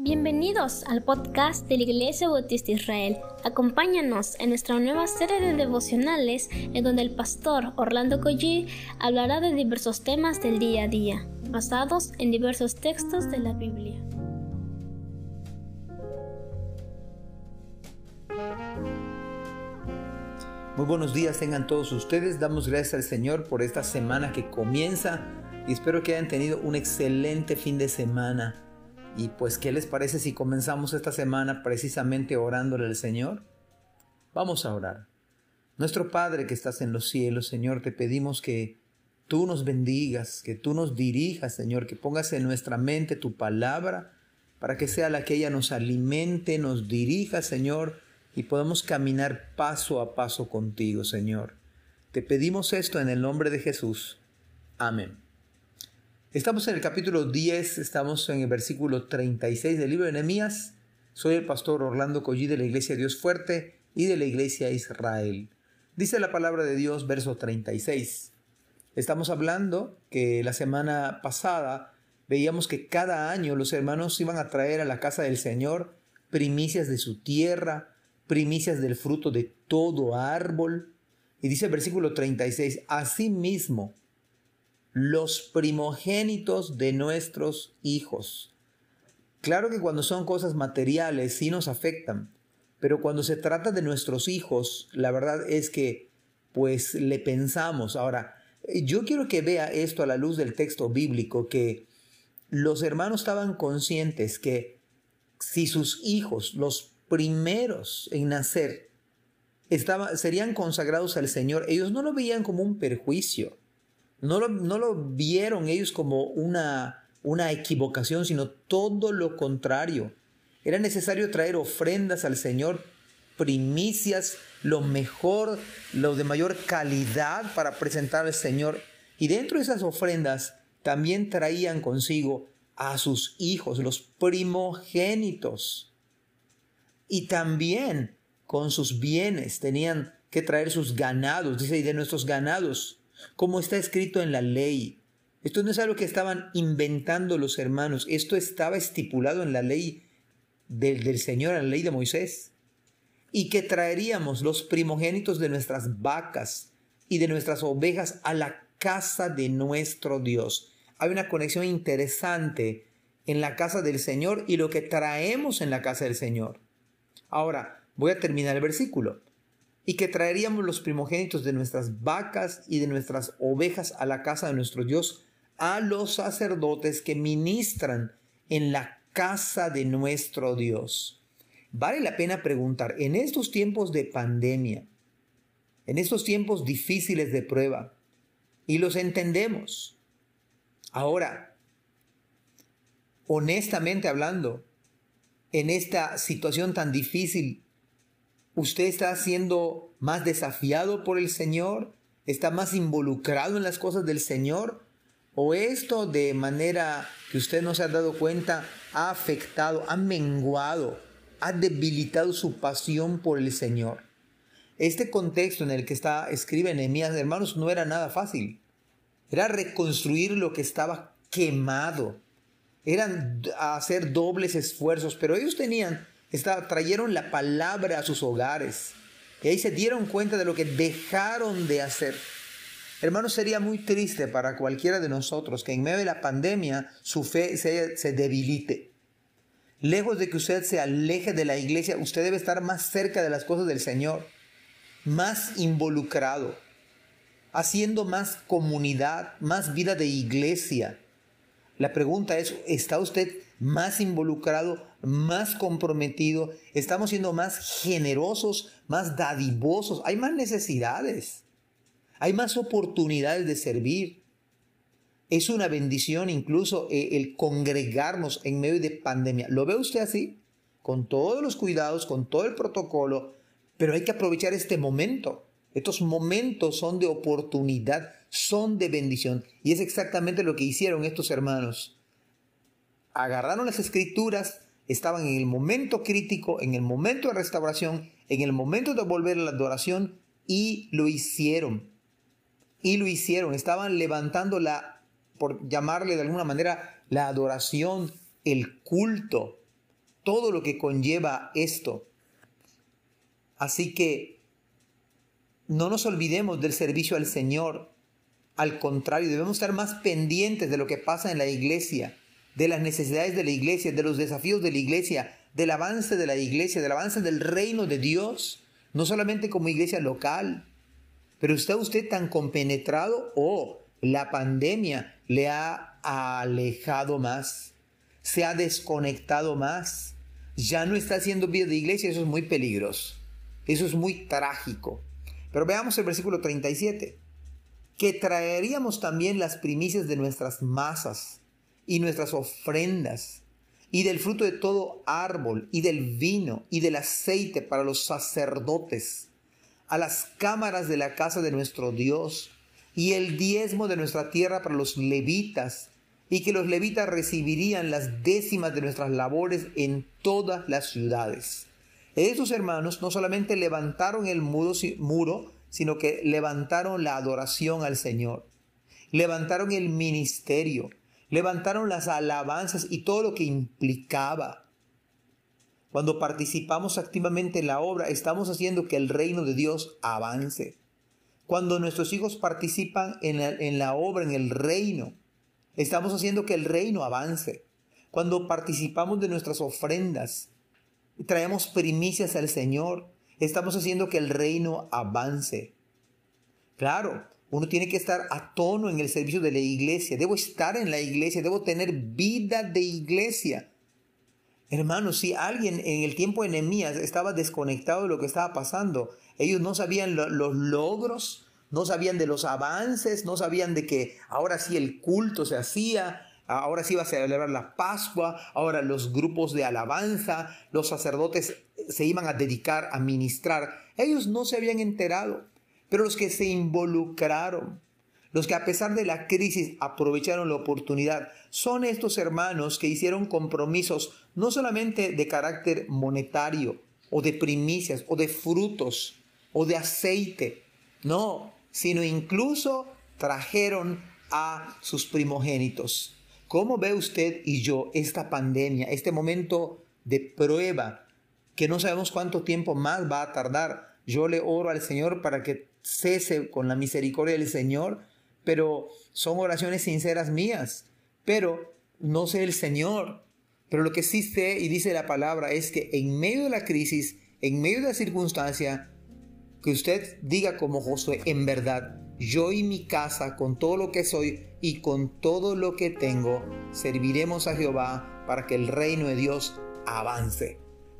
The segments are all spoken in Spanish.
Bienvenidos al podcast de la Iglesia Bautista Israel. Acompáñanos en nuestra nueva serie de devocionales en donde el pastor Orlando Collie hablará de diversos temas del día a día, basados en diversos textos de la Biblia. Muy buenos días tengan todos ustedes. Damos gracias al Señor por esta semana que comienza y espero que hayan tenido un excelente fin de semana. Y pues, ¿qué les parece si comenzamos esta semana precisamente orándole al Señor? Vamos a orar. Nuestro Padre que estás en los cielos, Señor, te pedimos que tú nos bendigas, que tú nos dirijas, Señor, que pongas en nuestra mente tu palabra para que sea la que ella nos alimente, nos dirija, Señor, y podamos caminar paso a paso contigo, Señor. Te pedimos esto en el nombre de Jesús. Amén. Estamos en el capítulo 10, estamos en el versículo 36 del libro de Nehemías. Soy el pastor Orlando Collí de la Iglesia Dios Fuerte y de la Iglesia Israel. Dice la palabra de Dios, verso 36. Estamos hablando que la semana pasada veíamos que cada año los hermanos iban a traer a la casa del Señor primicias de su tierra, primicias del fruto de todo árbol. Y dice el versículo 36, asimismo, los primogénitos de nuestros hijos. Claro que cuando son cosas materiales sí nos afectan, pero cuando se trata de nuestros hijos, la verdad es que pues le pensamos. Ahora, yo quiero que vea esto a la luz del texto bíblico, que los hermanos estaban conscientes que si sus hijos, los primeros en nacer, serían consagrados al Señor, ellos no lo veían como un perjuicio no lo, vieron ellos como una, una equivocación, sino todo lo contrario. Era necesario traer ofrendas al Señor, primicias, lo mejor, lo de mayor calidad para presentar al Señor. Y dentro de esas ofrendas también traían consigo a sus hijos, los primogénitos. Y también con sus bienes tenían que traer sus ganados, dice, y de nuestros ganados como está escrito en la ley. Esto no es algo que estaban inventando los hermanos, esto estaba estipulado en la ley del, Señor, en la ley de Moisés. Y que traeríamos los primogénitos de nuestras vacas y de nuestras ovejas a la casa de nuestro Dios. Hay una conexión interesante en la casa del Señor y lo que traemos en la casa del Señor. Ahora, voy a terminar el versículo y que traeríamos los primogénitos de nuestras vacas y de nuestras ovejas a la casa de nuestro Dios, a los sacerdotes que ministran en la casa de nuestro Dios. Vale la pena preguntar, en estos tiempos de pandemia, en estos tiempos difíciles de prueba, y los entendemos. Ahora, honestamente hablando, en esta situación tan difícil ¿Usted está siendo más desafiado por el Señor? ¿Está más involucrado en las cosas del Señor? ¿O esto de manera que usted no se ha dado cuenta ha afectado, ha menguado, ha debilitado su pasión por el Señor? Este contexto en el que está, escribe Nehemías, hermanos, no era nada fácil. Era reconstruir lo que estaba quemado. Eran hacer dobles esfuerzos, pero ellos tenían trajeron la palabra a sus hogares. Y ahí se dieron cuenta de lo que dejaron de hacer. Hermanos, sería muy triste para cualquiera de nosotros que en medio de la pandemia su fe se, se debilite. Lejos de que usted se aleje de la iglesia, usted debe estar más cerca de las cosas del Señor, más involucrado, haciendo más comunidad, más vida de iglesia. La pregunta es, ¿está usted más involucrado, más comprometido? ¿Estamos siendo más generosos, más dadivosos? Hay más necesidades. Hay más oportunidades de servir. Es una bendición incluso eh, el congregarnos en medio de pandemia. ¿Lo ve usted así? Con todos los cuidados, con todo el protocolo, pero hay que aprovechar este momento. Estos momentos son de oportunidad, son de bendición. Y es exactamente lo que hicieron estos hermanos. Agarraron las escrituras, estaban en el momento crítico, en el momento de restauración, en el momento de volver a la adoración y lo hicieron. Y lo hicieron. Estaban levantando la, por llamarle de alguna manera, la adoración, el culto. todo lo que conlleva esto. Así que no nos olvidemos del servicio al Señor. Al contrario, debemos estar más pendientes de lo que pasa en la iglesia, de las necesidades de la iglesia, de los desafíos de la iglesia, del avance de la iglesia, del avance del reino de Dios, no solamente como iglesia local. Pero ¿está usted tan compenetrado o la pandemia le ha alejado más? ¿Se ha desconectado más? Ya no está haciendo vida de iglesia, eso es muy peligroso. Eso es muy trágico. Pero veamos el versículo 37. Que traeríamos también las primicias de nuestras masas y nuestras ofrendas y del fruto de todo árbol y del vino y del aceite para los sacerdotes a las cámaras de la casa de nuestro Dios y el diezmo de nuestra tierra para los levitas y que los levitas recibirían las décimas de nuestras labores en todas las ciudades. Esos hermanos no solamente levantaron el muro, muro, sino que levantaron la adoración al Señor, levantaron el ministerio, levantaron las alabanzas y todo lo que implicaba. Cuando participamos activamente en la obra, estamos haciendo que el reino de Dios avance. Cuando nuestros hijos participan en la, en la obra, en el reino, estamos haciendo que el reino avance. Cuando participamos de nuestras ofrendas, traemos primicias al Señor, estamos haciendo que el reino avance. Claro, uno tiene que estar a tono en el servicio de la iglesia. Debo estar en la iglesia, debo tener vida de iglesia. Hermanos, si alguien en el tiempo de Nehemías estaba desconectado de lo que estaba pasando, ellos no sabían los logros, no sabían de los avances, no sabían de que ahora sí el culto se hacía, ahora sí iba a celebrar la Pascua, ahora los grupos de alabanza, los sacerdotes se iban a dedicar a ministrar. Ellos no se habían enterado, pero los que se involucraron, los que a pesar de la crisis aprovecharon la oportunidad, son estos hermanos que hicieron compromisos no solamente de carácter monetario, o de primicias, o de frutos, o de aceite, no, sino incluso trajeron a sus primogénitos. ¿Cómo ve usted y yo esta pandemia, este momento de prueba que no sabemos cuánto tiempo más va a tardar? Yo le oro al Señor para que cese con la misericordia del Señor, pero son oraciones sinceras mías, pero no sé el Señor. Pero lo que sí sé y dice la palabra es que en medio de la crisis, en medio de la circunstancia, que usted diga como Josué, en verdad, yo y mi casa, con todo lo que soy y con todo lo que tengo, serviremos a Jehová para que el reino de Dios avance.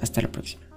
Hasta la próxima.